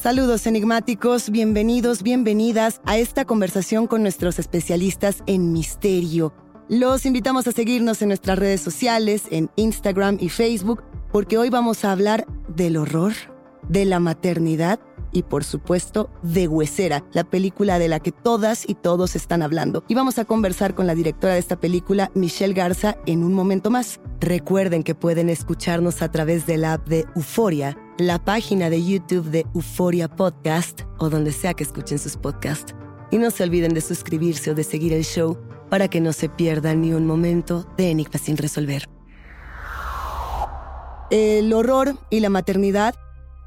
Saludos enigmáticos, bienvenidos, bienvenidas a esta conversación con nuestros especialistas en misterio. Los invitamos a seguirnos en nuestras redes sociales, en Instagram y Facebook, porque hoy vamos a hablar del horror, de la maternidad y por supuesto de Huesera, la película de la que todas y todos están hablando. Y vamos a conversar con la directora de esta película, Michelle Garza, en un momento más. Recuerden que pueden escucharnos a través de la app de Euforia, la página de YouTube de Euforia Podcast o donde sea que escuchen sus podcasts. Y no se olviden de suscribirse o de seguir el show para que no se pierdan ni un momento de Enigma sin resolver. El horror y la maternidad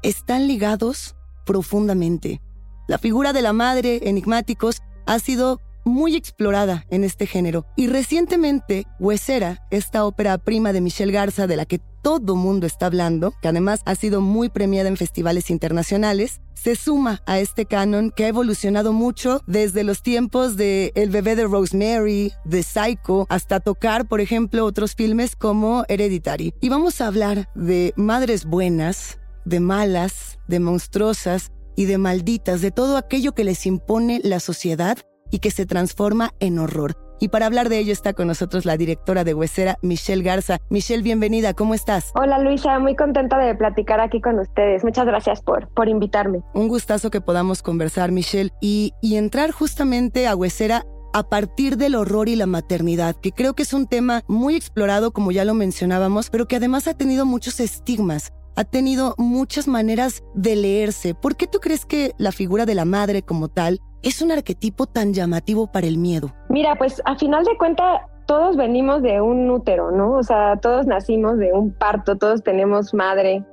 están ligados profundamente. La figura de la madre, enigmáticos, ha sido muy explorada en este género. Y recientemente, Huesera, esta ópera prima de Michelle Garza, de la que todo mundo está hablando, que además ha sido muy premiada en festivales internacionales, se suma a este canon que ha evolucionado mucho desde los tiempos de El bebé de Rosemary, de Psycho, hasta tocar, por ejemplo, otros filmes como Hereditary. Y vamos a hablar de madres buenas, de malas, de monstruosas y de malditas, de todo aquello que les impone la sociedad y que se transforma en horror. Y para hablar de ello está con nosotros la directora de Huesera, Michelle Garza. Michelle, bienvenida, ¿cómo estás? Hola Luisa, muy contenta de platicar aquí con ustedes. Muchas gracias por, por invitarme. Un gustazo que podamos conversar, Michelle, y, y entrar justamente a Huesera a partir del horror y la maternidad, que creo que es un tema muy explorado, como ya lo mencionábamos, pero que además ha tenido muchos estigmas ha tenido muchas maneras de leerse. ¿Por qué tú crees que la figura de la madre como tal es un arquetipo tan llamativo para el miedo? Mira, pues a final de cuentas todos venimos de un útero, ¿no? O sea, todos nacimos de un parto, todos tenemos madre,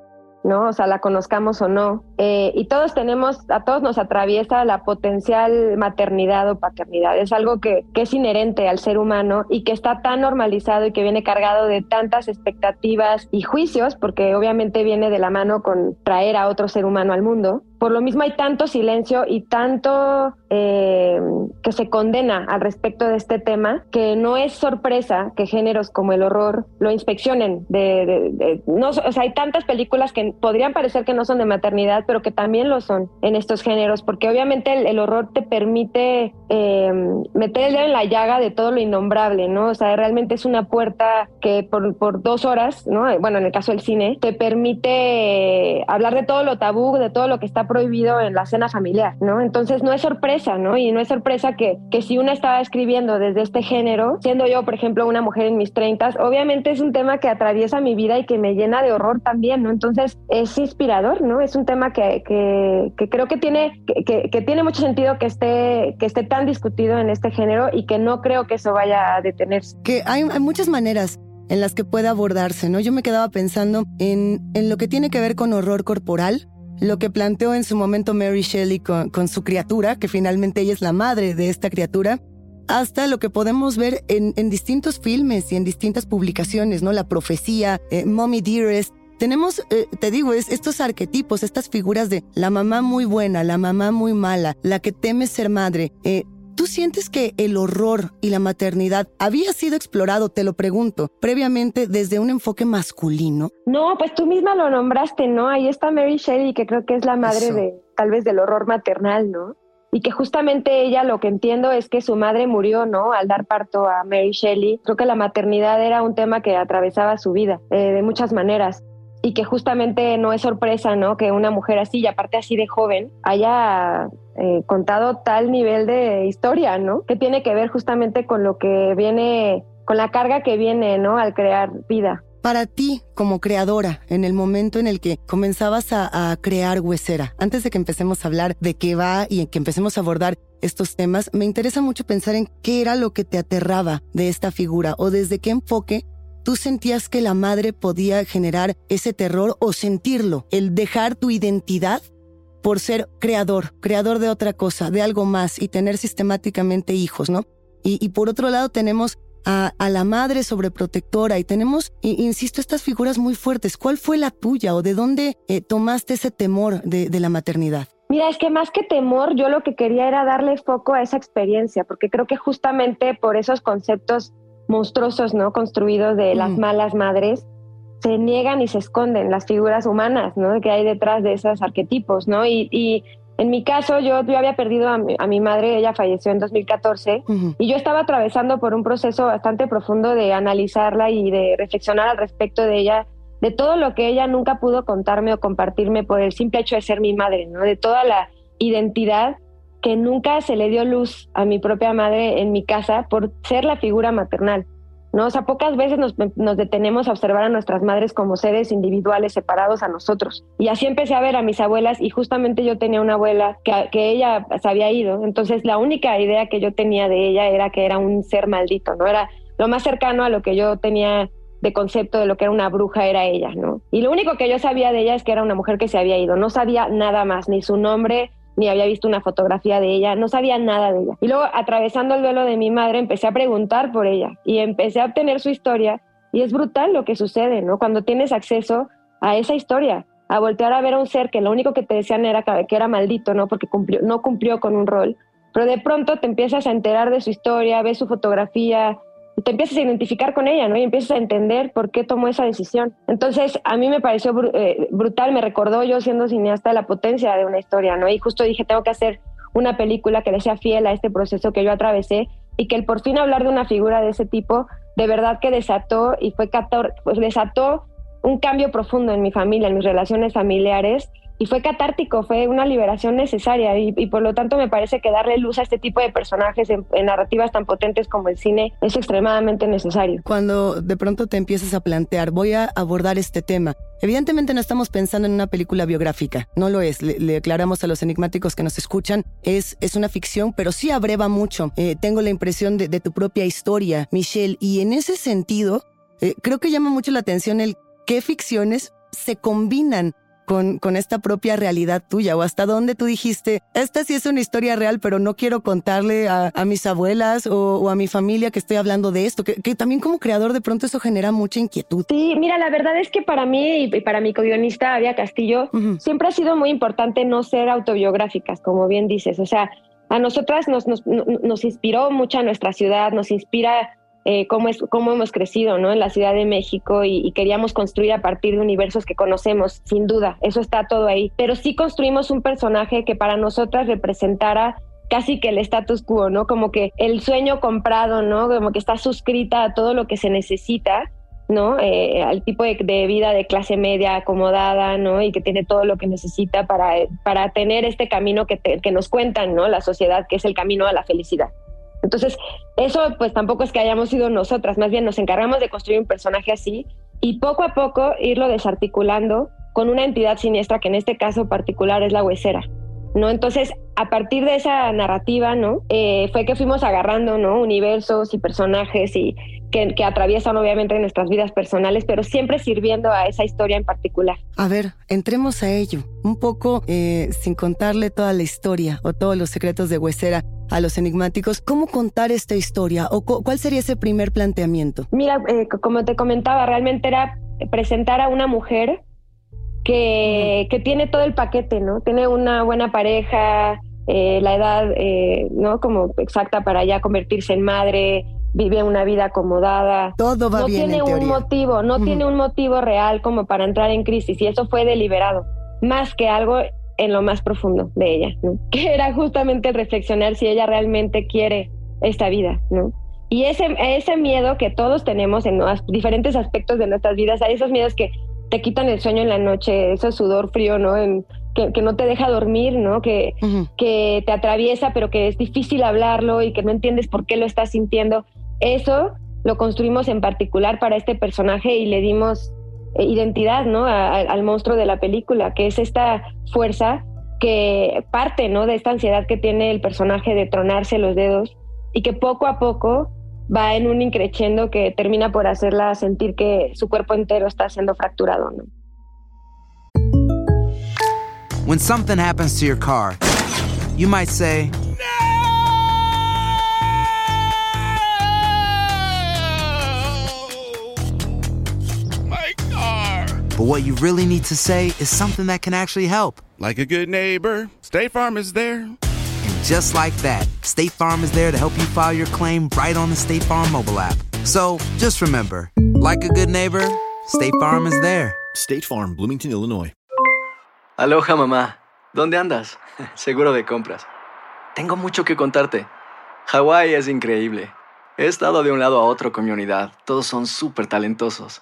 ¿no? O sea, la conozcamos o no. Eh, y todos tenemos, a todos nos atraviesa la potencial maternidad o paternidad. Es algo que, que es inherente al ser humano y que está tan normalizado y que viene cargado de tantas expectativas y juicios, porque obviamente viene de la mano con traer a otro ser humano al mundo, por lo mismo hay tanto silencio y tanto eh, que se condena al respecto de este tema que no es sorpresa que géneros como el horror lo inspeccionen. De, no, o sea, hay tantas películas que podrían parecer que no son de maternidad, pero que también lo son en estos géneros, porque obviamente el, horror te permite eh, meter el dedo en la llaga de todo lo innombrable, ¿no? O sea, realmente es una puerta que por, por dos horas, ¿no? Bueno, en el caso del cine, te permite hablar de todo lo tabú, de todo lo que está prohibido en la cena familiar, ¿no? Entonces no es sorpresa, ¿no? Y no es sorpresa que, que si una estaba escribiendo desde este género, siendo yo, por ejemplo, una mujer en mis treintas, obviamente es un tema que atraviesa mi vida y que me llena de horror también, ¿no? Entonces es inspirador, ¿no? Es un tema que, que, que creo que tiene, que, que, tiene mucho sentido que esté, que esté tan discutido en este género y que no creo que eso vaya a detenerse. Que hay, hay muchas maneras en las que puede abordarse, ¿no? Yo me quedaba pensando en, en lo que tiene que ver con horror corporal, lo que planteó en su momento Mary Shelley con, su criatura, que finalmente ella es la madre de esta criatura, hasta lo que podemos ver en, distintos filmes y en distintas publicaciones, ¿no? La profecía, eh, Mommy Dearest. Tenemos, eh, te digo, es, estos arquetipos, estas figuras de la mamá muy buena, la mamá muy mala, la que teme ser madre. Eh, ¿Tú sientes que el horror y la maternidad había sido explorado, te lo pregunto, previamente desde un enfoque masculino? No, pues tú misma lo nombraste, ¿no? Ahí está Mary Shelley, que creo que es la madre de tal vez del horror maternal, ¿no? y que justamente ella lo que entiendo es que su madre murió, ¿no? Al dar parto a Mary Shelley. Creo que la maternidad era un tema que atravesaba su vida eh, de muchas maneras y que justamente no es sorpresa, ¿no? Que una mujer así, y aparte así de joven, haya eh, contado tal nivel de historia, ¿no? Que tiene que ver justamente con lo que viene, con la carga que viene, ¿no? Al crear vida. Para ti, como creadora, en el momento en el que comenzabas a, a, crear Huesera, antes de que empecemos a hablar de qué va y que empecemos a abordar estos temas, me interesa mucho pensar en qué era lo que te aterraba de esta figura o desde qué enfoque tú sentías que la madre podía generar ese terror o sentirlo, el dejar tu identidad por ser creador, creador de otra cosa, de algo más y tener sistemáticamente hijos, ¿no? Y, por otro lado tenemos a, la madre sobreprotectora y tenemos, insisto, estas figuras muy fuertes. ¿Cuál fue la tuya o de dónde eh, tomaste ese temor de, de la maternidad? Mira, es que más que temor, yo lo que quería era darle foco a esa experiencia, porque creo que justamente por esos conceptos monstruosos, ¿no? Construidos de las malas madres, se niegan y se esconden las figuras humanas, ¿no? Que hay detrás de esos arquetipos, ¿no? Y, en mi caso, yo, yo había perdido a mi, madre, ella falleció en 2014, y yo estaba atravesando por un proceso bastante profundo de analizarla y de reflexionar al respecto de ella, de todo lo que ella nunca pudo contarme o compartirme por el simple hecho de ser mi madre, ¿no? De toda la identidad que nunca se le dio luz a mi propia madre en mi casa por ser la figura maternal. ¿no? O sea, pocas veces nos, detenemos a observar a nuestras madres como seres individuales separados a nosotros. Y así empecé a ver a mis abuelas y justamente yo tenía una abuela que, que ella se había ido. Entonces la única idea que yo tenía de ella era que era un ser maldito, ¿no? Era lo más cercano a lo que yo tenía de concepto de lo que era una bruja era ella, ¿no? Y lo único que yo sabía de ella es que era una mujer que se había ido. No sabía nada más, ni su nombre, ni había visto una fotografía de ella, no sabía nada de ella. Y luego, atravesando el duelo de mi madre, empecé a preguntar por ella y empecé a obtener su historia. Y es brutal lo que sucede, ¿no? Cuando tienes acceso a esa historia, a voltear a ver a un ser que lo único que te decían era que era maldito, ¿no? Porque cumplió, no cumplió con un rol. Pero de pronto te empiezas a enterar de su historia, ves su fotografía, te empiezas a identificar con ella, ¿no? Y empiezas a entender por qué tomó esa decisión. Entonces, a mí me pareció eh, brutal, me recordó yo siendo cineasta la potencia de una historia, ¿no? Y justo dije, tengo que hacer una película que le sea fiel a este proceso que yo atravesé y que el por fin hablar de una figura de ese tipo, de verdad que desató y fue pues desató un cambio profundo en mi familia, en mis relaciones familiares y fue catártico, fue una liberación necesaria y, por lo tanto me parece que darle luz a este tipo de personajes en, narrativas tan potentes como el cine es extremadamente necesario. Cuando de pronto te empiezas a plantear, voy a abordar este tema, evidentemente no estamos pensando en una película biográfica, no lo es, le, aclaramos a los enigmáticos que nos escuchan, es, es una ficción, pero sí abreva mucho, eh, tengo la impresión de, tu propia historia, Michelle, y en ese sentido, eh, creo que llama mucho la atención el qué ficciones se combinan con, con esta propia realidad tuya? ¿O hasta dónde tú dijiste, esta sí es una historia real, pero no quiero contarle a, mis abuelas o, a mi familia que estoy hablando de esto? Que, también como creador de pronto eso genera mucha inquietud. Sí, mira, la verdad es que para mí y para mi co-guionista Avia Castillo, siempre ha sido muy importante no ser autobiográficas, como bien dices. O sea, a nosotras nos, nos, nos inspiró mucho a nuestra ciudad, nos inspira eh, cómo, es, cómo hemos crecido ¿no? en la Ciudad de México y, queríamos construir a partir de universos que conocemos, sin duda, eso está todo ahí. Pero sí construimos un personaje que para nosotras representara casi que el status quo, ¿no? Como que el sueño comprado, ¿no? Como que está suscrita a todo lo que se necesita. ¿no? Eh, al tipo de, vida de clase media acomodada, ¿no? Y que tiene todo lo que necesita para, para tener este camino que, que nos cuentan, ¿no? La sociedad, que es el camino a la felicidad. Entonces, eso pues tampoco es que hayamos sido nosotras, más bien nos encargamos de construir un personaje así y poco a poco irlo desarticulando con una entidad siniestra que en este caso particular es la huesera. ¿no? Entonces, a partir de esa narrativa, ¿no? Eh, fue que fuimos agarrando, ¿no? Universos y personajes y que, atraviesan obviamente nuestras vidas personales, pero siempre sirviendo a esa historia en particular. A ver, entremos a ello. Un poco, eh, sin contarle toda la historia o todos los secretos de Huesera a los enigmáticos, ¿cómo contar esta historia o cuál sería ese primer planteamiento? Mira, eh, como te comentaba, realmente era presentar a una mujer que, que, tiene todo el paquete, ¿no? Tiene una buena pareja, eh, la edad, eh, ¿no? Como exacta para ya convertirse en madre, vive una vida acomodada. Todo va no bien. Tiene un motivo, no tiene un motivo real como para entrar en crisis y eso fue deliberado, más que algo en lo más profundo de ella, ¿no? Que era justamente reflexionar si ella realmente quiere esta vida, ¿no? Y ese, ese miedo que todos tenemos en los diferentes aspectos de nuestras vidas, hay esos miedos que te quitan el sueño en la noche, ese sudor frío, ¿no? En, que, no te deja dormir, ¿no? Que, que te atraviesa, pero que es difícil hablarlo y que no entiendes por qué lo estás sintiendo. Eso lo construimos en particular para este personaje y le dimos identidad, ¿no? al monstruo de la película, que es esta fuerza que parte, ¿no? De esta ansiedad que tiene el personaje de tronarse los dedos y que poco a poco va en un increchendo que termina por hacerla sentir que su cuerpo entero está siendo fracturado, ¿no? When something happens to your car, you might say, But what you really need to say is something that can actually help. Like a good neighbor, State Farm is there And just like that, State Farm is there to help you file your claim right on the State Farm mobile app. So just remember, like a good neighbor, State Farm is there. State Farm, Bloomington, Illinois. Aloha, mamá. ¿Dónde andas? Seguro de compras. Tengo mucho que contarte. Hawái es increíble. He estado de un lado a otro con mi unidad. Todos son súper talentosos.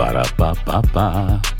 Para, pa, pa, pa.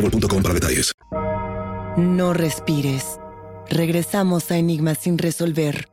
No respires. Regresamos a Enigma sin resolver.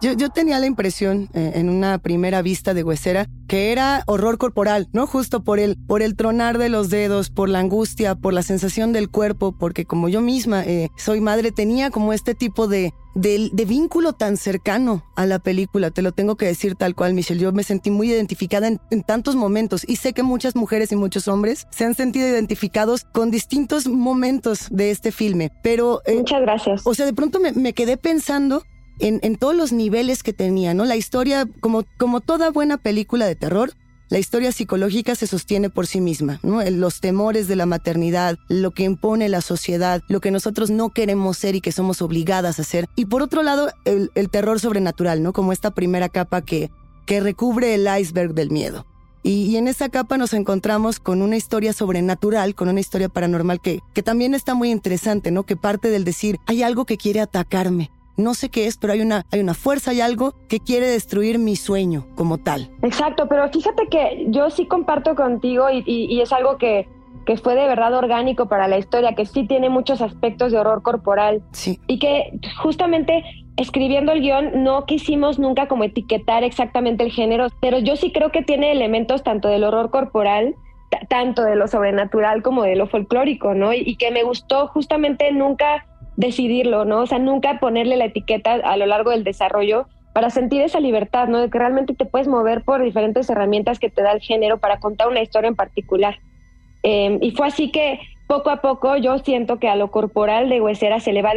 Yo, tenía la impresión eh, en una primera vista de Huesera que era horror corporal, ¿no? Justo por el, por el tronar de los dedos, por la angustia, por la sensación del cuerpo, porque como yo misma eh, soy madre, tenía como este tipo de, de, vínculo tan cercano a la película, te lo tengo que decir tal cual, Michelle. Yo me sentí muy identificada en, tantos momentos y sé que muchas mujeres y muchos hombres se han sentido identificados con distintos momentos de este filme, pero... Eh, Muchas gracias. O sea, de pronto me, me quedé pensando en, todos los niveles que tenía, ¿no? La historia, como, como toda buena película de terror, la historia psicológica se sostiene por sí misma, ¿no? Los temores de la maternidad, lo que impone la sociedad, lo que nosotros no queremos ser y que somos obligadas a hacer. Y por otro lado, el, terror sobrenatural, ¿no? Como esta primera capa que, que recubre el iceberg del miedo. Y, en esa capa nos encontramos con una historia sobrenatural, con una historia paranormal que, que también está muy interesante, ¿no? Que parte del decir, hay algo que quiere atacarme, no sé qué es, pero hay una, hay una fuerza, hay algo que quiere destruir mi sueño como tal. Exacto, pero fíjate que yo sí comparto contigo y, es algo que, que, fue de verdad orgánico para la historia, que sí tiene muchos aspectos de horror corporal. Sí. Y que justamente escribiendo el guion no quisimos nunca como etiquetar exactamente el género, pero yo sí creo que tiene elementos tanto del horror corporal, tanto de lo sobrenatural como de lo folclórico, ¿no? y que me gustó justamente nunca decidirlo, ¿no? O sea, nunca ponerle la etiqueta a lo largo del desarrollo para sentir esa libertad, ¿no? De que realmente te puedes mover por diferentes herramientas que te da el género para contar una historia en particular. Em, y fue así que poco a poco yo siento que a lo corporal de Huesera se le va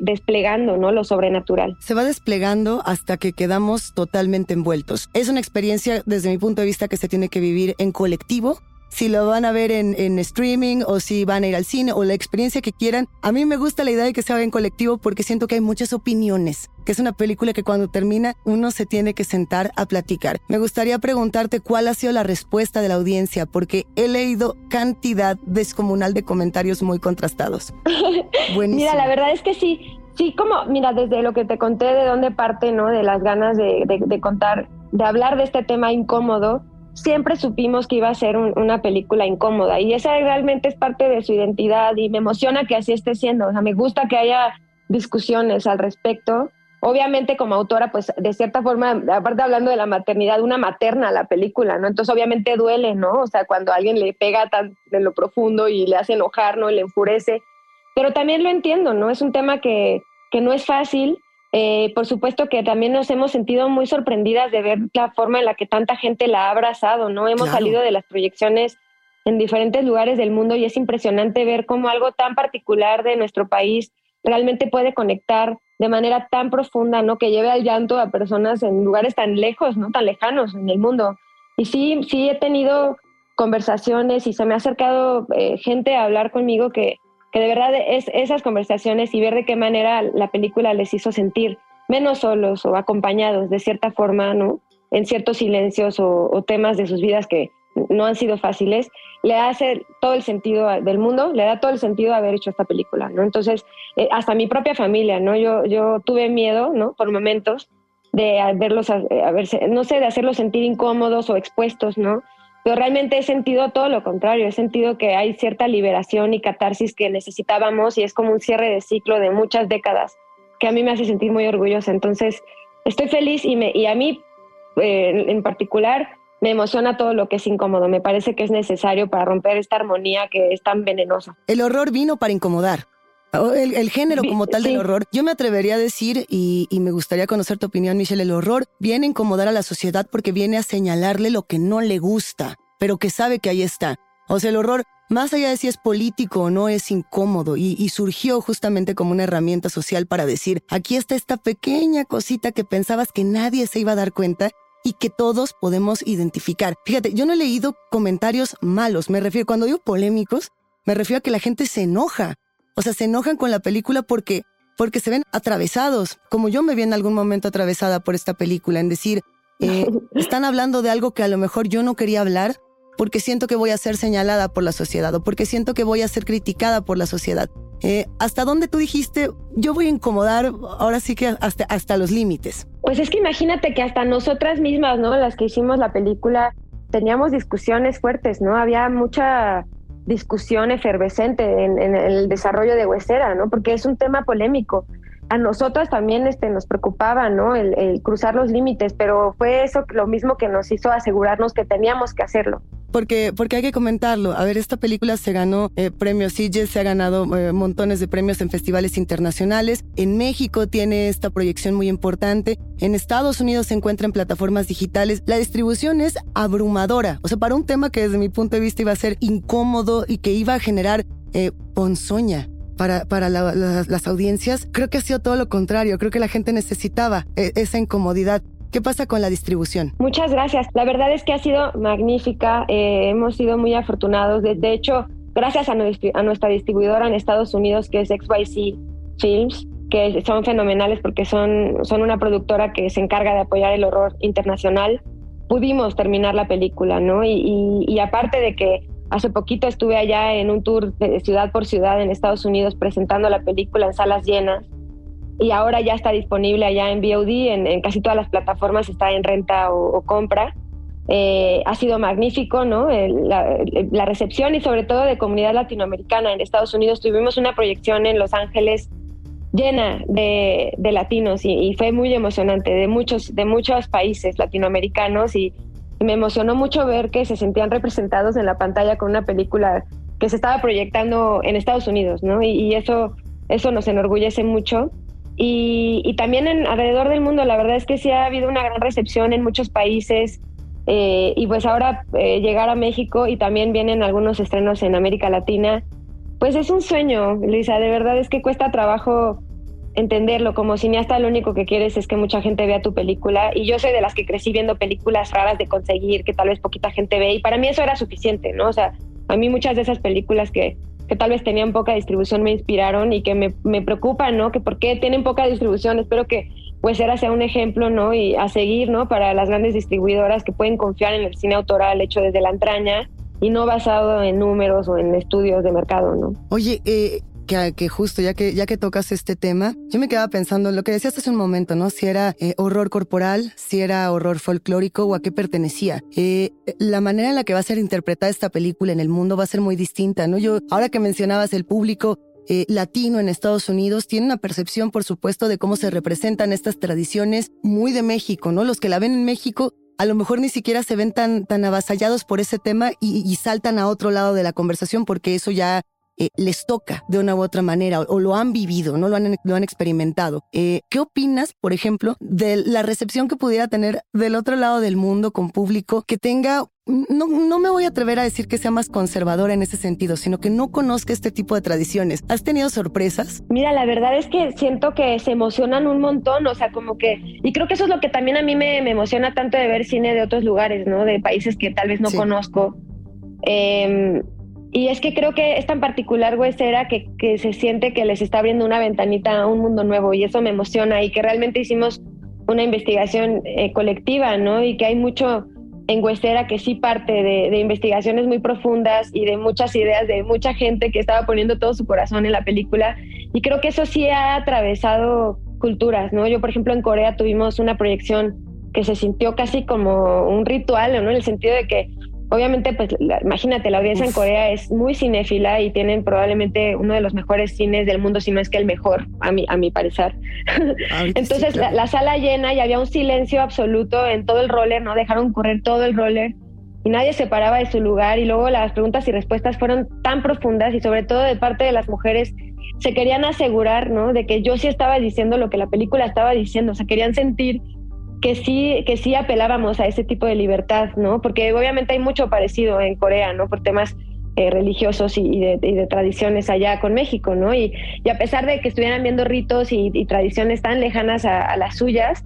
desplegando, ¿no? Lo sobrenatural. Se va desplegando hasta que quedamos totalmente envueltos. Es una experiencia, desde mi punto de vista, que se tiene que vivir en colectivo si lo van a ver en, streaming o si van a ir al cine o la experiencia que quieran. A mí me gusta la idea de que se haga en colectivo porque siento que hay muchas opiniones, que es una película que cuando termina uno se tiene que sentar a platicar. Me gustaría preguntarte cuál ha sido la respuesta de la audiencia porque he leído cantidad descomunal de comentarios muy contrastados. Buenísimo. Mira, la verdad es que sí, sí, como, mira, desde lo que te conté de dónde parte, ¿no? De las ganas de, de contar, de hablar de este tema incómodo siempre supimos que iba a ser una película incómoda y esa realmente es parte de su identidad y me emociona que así esté siendo. O sea, me gusta que haya discusiones al respecto. Obviamente como autora, pues de cierta forma, aparte hablando de la maternidad, una materna la película, ¿no? Entonces obviamente duele, ¿no? O sea, cuando alguien le pega tan de lo profundo y le hace enojar, ¿no? Y le enfurece. Pero también lo entiendo, ¿no? Es un tema que, que no es fácil eh, por supuesto que también nos hemos sentido muy sorprendidas de ver la forma en la que tanta gente la ha abrazado, ¿no? Hemos salido de las proyecciones en diferentes lugares del mundo y es impresionante ver cómo algo tan particular de nuestro país realmente puede conectar de manera tan profunda, ¿no? Que lleve al llanto a personas en lugares tan lejos, ¿no? Tan lejanos en el mundo. Y sí, sí he tenido conversaciones y se me ha acercado eh, gente a hablar conmigo que, que de verdad es esas conversaciones y ver de qué manera la película les hizo sentir menos solos o acompañados de cierta forma, ¿no? En ciertos silencios o, temas de sus vidas que no han sido fáciles, le hace todo el sentido del mundo, le da todo el sentido haber hecho esta película, ¿no? Entonces, eh, hasta mi propia familia, ¿no? Yo, yo tuve miedo, ¿no? Por momentos de verlos, a, a verse, no sé, de hacerlos sentir incómodos o expuestos, ¿no? Pero realmente he sentido todo lo contrario, he sentido que hay cierta liberación y catarsis que necesitábamos y es como un cierre de ciclo de muchas décadas que a mí me hace sentir muy orgullosa. Entonces, estoy feliz y, a mí eh, en particular me emociona todo lo que es incómodo. Me parece que es necesario para romper esta armonía que es tan venenosa. El horror vino para incomodar. El, género como tal del horror, yo me atrevería a decir, y, y, me gustaría conocer tu opinión, Michelle, el horror viene a incomodar a la sociedad porque viene a señalarle lo que no le gusta, pero que sabe que ahí está. O sea, el horror, más allá de si es político o no, es incómodo y, y surgió justamente como una herramienta social para decir, aquí está esta pequeña cosita que pensabas que nadie se iba a dar cuenta y que todos podemos identificar. Fíjate, yo no he leído comentarios malos, me refiero, cuando digo polémicos, me refiero a que la gente se enoja o sea, se enojan con la película porque, porque se ven atravesados, como yo me vi en algún momento atravesada por esta película, en decir, eh, están hablando de algo que a lo mejor yo no quería hablar porque siento que voy a ser señalada por la sociedad o porque siento que voy a ser criticada por la sociedad. Eh, ¿Hasta dónde tú dijiste, yo voy a incomodar ahora sí que hasta, hasta los límites? Pues es que imagínate que hasta nosotras mismas, ¿no? Las que hicimos la película, teníamos discusiones fuertes, ¿no? Había mucha discusión efervescente en, el desarrollo de Huesera, ¿no? Porque es un tema polémico. A nosotras también este, nos preocupaba, ¿no? el cruzar los límites, pero fue eso lo mismo que nos hizo asegurarnos que teníamos que hacerlo porque, porque hay que comentarlo. A ver, esta película se ganó eh, premios Sitges, se ha ganado eh, montones de premios en festivales internacionales. En México tiene esta proyección muy importante. En Estados Unidos se encuentra en plataformas digitales. La distribución es abrumadora. O sea, para un tema que desde mi punto de vista iba a ser incómodo y que iba a generar eh, ponzoña para, para las audiencias, creo que ha sido todo lo contrario. Creo que la gente necesitaba esa incomodidad ¿Qué pasa con la distribución? Muchas gracias. La verdad es que ha sido magnífica. Eh, hemos sido muy afortunados. De, hecho, gracias a, nuestra distribuidora en Estados Unidos, que es XYZ Films, que son fenomenales porque son, son una productora que se encarga de apoyar el horror internacional, pudimos terminar la película, ¿no? Y, aparte de que hace poquito estuve allá en un tour de ciudad por ciudad en Estados Unidos presentando la película en salas llenas y ahora ya está disponible allá en VOD, en, casi todas las plataformas está en renta o, compra. Eh, ha sido magnífico, ¿no? la, recepción y sobre todo de comunidad latinoamericana en Estados Unidos. Tuvimos una proyección en Los Ángeles llena de, latinos y, y, fue muy emocionante, de muchos, de muchos países latinoamericanos y, me emocionó mucho ver que se sentían representados en la pantalla con una película que se estaba proyectando en Estados Unidos, ¿no? Y, eso, eso nos enorgullece mucho. Y, también en, alrededor del mundo, la verdad es que sí ha habido una gran recepción en muchos países. Eh, y pues ahora eh, llegar a México y también vienen algunos estrenos en América Latina, pues es un sueño, Lisa. De verdad es que cuesta trabajo entenderlo. Como cineasta, lo único que quieres es que mucha gente vea tu película. Y yo soy de las que crecí viendo películas raras de conseguir, que tal vez poquita gente ve. Y para mí eso era suficiente, ¿no? O sea, a mí muchas de esas películas que que tal vez tenían poca distribución me inspiraron y que me, me preocupan, ¿no? Que por qué tienen poca distribución. Espero que pues era sea un ejemplo, ¿no? Y a seguir, ¿no? Para las grandes distribuidoras que pueden confiar en el cine autoral hecho desde la entraña y no basado en números o en estudios de mercado, ¿no? Oye, eh, que, que, justo ya que, ya que tocas este tema, yo me quedaba pensando lo que decías hace un momento, ¿no? Si era eh, horror corporal, si era horror folclórico o a qué pertenecía. Eh, la manera en la que va a ser interpretada esta película en el mundo va a ser muy distinta, ¿no? Yo, ahora que mencionabas el público, eh, latino en Estados Unidos tiene una percepción, por supuesto, de cómo se representan estas tradiciones muy de México, ¿no? Los que la ven en México a lo mejor ni siquiera se ven tan, tan avasallados por ese tema y, y saltan a otro lado de la conversación porque eso ya eh, les toca de una u otra manera o, o, lo han vivido, no lo han, lo han experimentado. Eh, ¿Qué opinas, por ejemplo, de la recepción que pudiera tener del otro lado del mundo con público que tenga no, no, me voy a atrever a decir que sea más conservadora en ese sentido, sino que no conozca este tipo de tradiciones. ¿Has tenido sorpresas? Mira, la verdad es que siento que se emocionan un montón, o sea, como que, y creo que eso es lo que también a mí me, me emociona tanto de ver cine de otros lugares, ¿no? De países que tal vez no sí. conozco. Eh, y es que creo que es tan particular Huesera que, que se siente que les está abriendo una ventanita a un mundo nuevo y eso me emociona y que realmente hicimos una investigación eh, colectiva, ¿no? Y que hay mucho en Huesera que sí parte de, de, investigaciones muy profundas y de muchas ideas de mucha gente que estaba poniendo todo su corazón en la película. Y creo que eso sí ha atravesado culturas, ¿no? Yo, por ejemplo, en Corea tuvimos una proyección que se sintió casi como un ritual, ¿no? En el sentido de que obviamente, pues la, imagínate, la audiencia Uf. en Corea es muy cinéfila y tienen probablemente uno de los mejores cines del mundo, si no es que el mejor, a mi, a mi parecer. Entonces, sí, claro. la, la, sala llena y había un silencio absoluto en todo el roller, ¿no? Dejaron correr todo el roller y nadie se paraba de su lugar y luego las preguntas y respuestas fueron tan profundas y sobre todo de parte de las mujeres se querían asegurar, ¿no? De que yo sí estaba diciendo lo que la película estaba diciendo, o sea, querían sentir que sí, que sí apelábamos a ese tipo de libertad, ¿no? Porque obviamente hay mucho parecido en Corea, ¿no? Por temas eh, religiosos y, de, y, de, tradiciones allá con México, ¿no? Y, a pesar de que estuvieran viendo ritos y, tradiciones tan lejanas a, las suyas,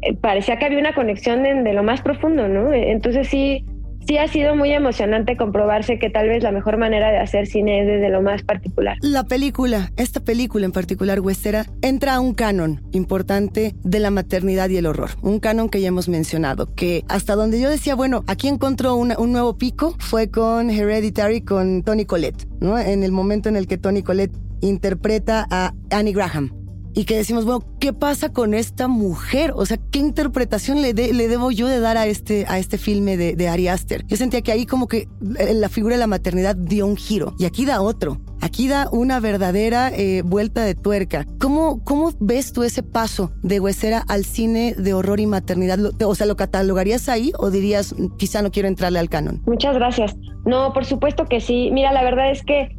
eh, parecía que había una conexión de lo más profundo, ¿no? Entonces sí, sí ha sido muy emocionante comprobarse que tal vez la mejor manera de hacer cine es desde lo más particular. La película, esta película en particular, Huestera, entra a un canon importante de la maternidad y el horror. Un canon que ya hemos mencionado, que hasta donde yo decía, bueno, aquí encontró un nuevo pico, fue con Hereditary, con Tony Collette, ¿no? En el momento en el que Tony Collette interpreta a Annie Graham, y que decimos, bueno, ¿qué pasa con esta mujer? O sea, ¿qué interpretación le, de, le debo yo de dar a este, a este filme de, de, Ari Aster? Yo sentía que ahí como que la figura de la maternidad dio un giro y aquí da otro. Aquí da una verdadera eh, vuelta de tuerca. ¿Cómo, ¿Cómo ves tú ese paso de Huesera al cine de horror y maternidad? O sea, ¿lo catalogarías ahí o dirías, quizá no quiero entrarle al canon? Muchas gracias. No, por supuesto que sí. Mira, la verdad es que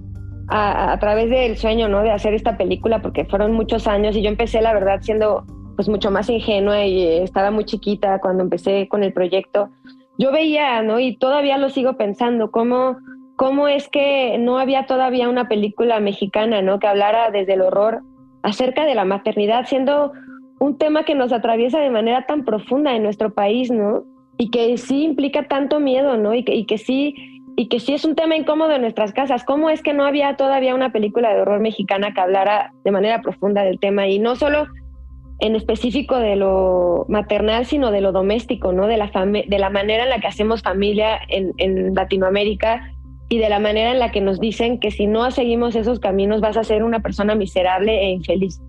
a, a, través del sueño, ¿no? De hacer esta película, porque fueron muchos años y yo empecé, la verdad, siendo pues mucho más ingenua y estaba muy chiquita cuando empecé con el proyecto. Yo veía, ¿no? Y todavía lo sigo pensando, cómo, cómo es que no había todavía una película mexicana, ¿no? Que hablara desde el horror acerca de la maternidad, siendo un tema que nos atraviesa de manera tan profunda en nuestro país, ¿no? Y que sí implica tanto miedo, ¿no? Y que, y que sí y que sí es un tema incómodo en nuestras casas. ¿Cómo es que no había todavía una película de horror mexicana que hablara de manera profunda del tema? Y no solo en específico de lo maternal, sino de lo doméstico, ¿no? De la, de la manera en la que hacemos familia en, en Latinoamérica y de la manera en la que nos dicen que si no seguimos esos caminos vas a ser una persona miserable e infeliz.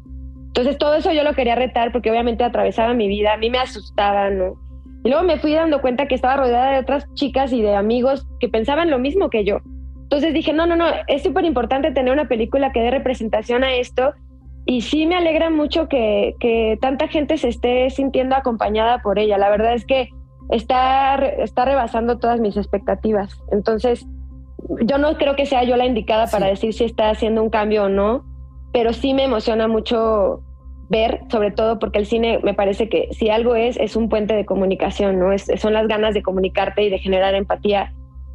Entonces todo eso yo lo quería retar porque obviamente atravesaba mi vida, a mí me asustaba, ¿no? Y luego me fui dando cuenta que estaba rodeada de otras chicas y de amigos que pensaban lo mismo que yo. Entonces dije, no, no, no, es súper importante tener una película que dé representación a esto. Y sí me alegra mucho que, que, tanta gente se esté sintiendo acompañada por ella. La verdad es que está, está rebasando todas mis expectativas. Entonces, yo no creo que sea yo la indicada para decir si está haciendo un cambio o no, pero sí me emociona mucho ver, sobre todo porque el cine me parece que si algo es, es un puente de comunicación, ¿no? Es, son las ganas de comunicarte y de generar empatía.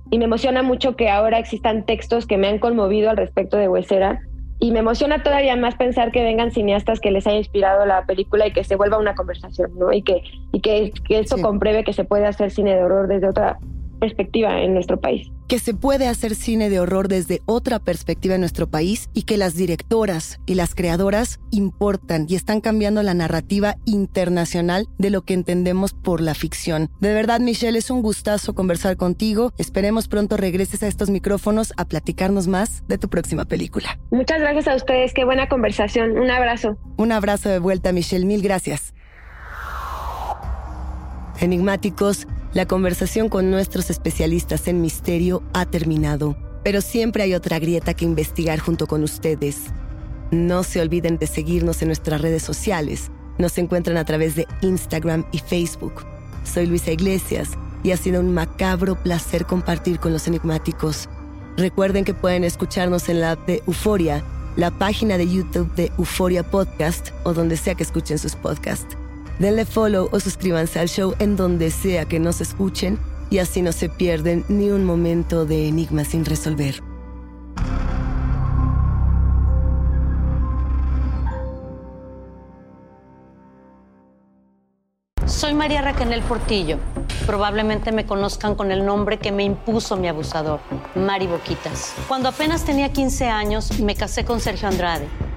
Y me emociona mucho que ahora existan textos que me han conmovido al respecto de Huesera. Y me emociona todavía más pensar que vengan cineastas que les haya inspirado la película y que se vuelva una conversación, ¿no? Y que, y que, que eso compruebe que se puede hacer cine de horror desde otra perspectiva en nuestro país. Que se puede hacer cine de horror desde otra perspectiva en nuestro país y que las directoras y las creadoras importan y están cambiando la narrativa internacional de lo que entendemos por la ficción. De verdad, Michelle, es un gustazo conversar contigo. Esperemos pronto regreses a estos micrófonos a platicarnos más de tu próxima película. Muchas gracias a ustedes, qué buena conversación. Un abrazo. Un abrazo de vuelta, Michelle. Mil gracias. Enigmáticos, la conversación con nuestros especialistas en misterio ha terminado, pero siempre hay otra grieta que investigar junto con ustedes. No se olviden de seguirnos en nuestras redes sociales. Nos encuentran a través de Instagram y Facebook. Soy Luisa Iglesias y ha sido un macabro placer compartir con los enigmáticos. Recuerden que pueden escucharnos en la app de Euforia, la página de YouTube de Euforia Podcast o donde sea que escuchen sus podcasts. Denle follow o suscríbanse al show en donde sea que nos escuchen y así no se pierden ni un momento de enigma sin resolver. Soy María Raquel Portillo. Probablemente me conozcan con el nombre que me impuso mi abusador, Mari Boquitas. Cuando apenas tenía 15 años, me casé con Sergio Andrade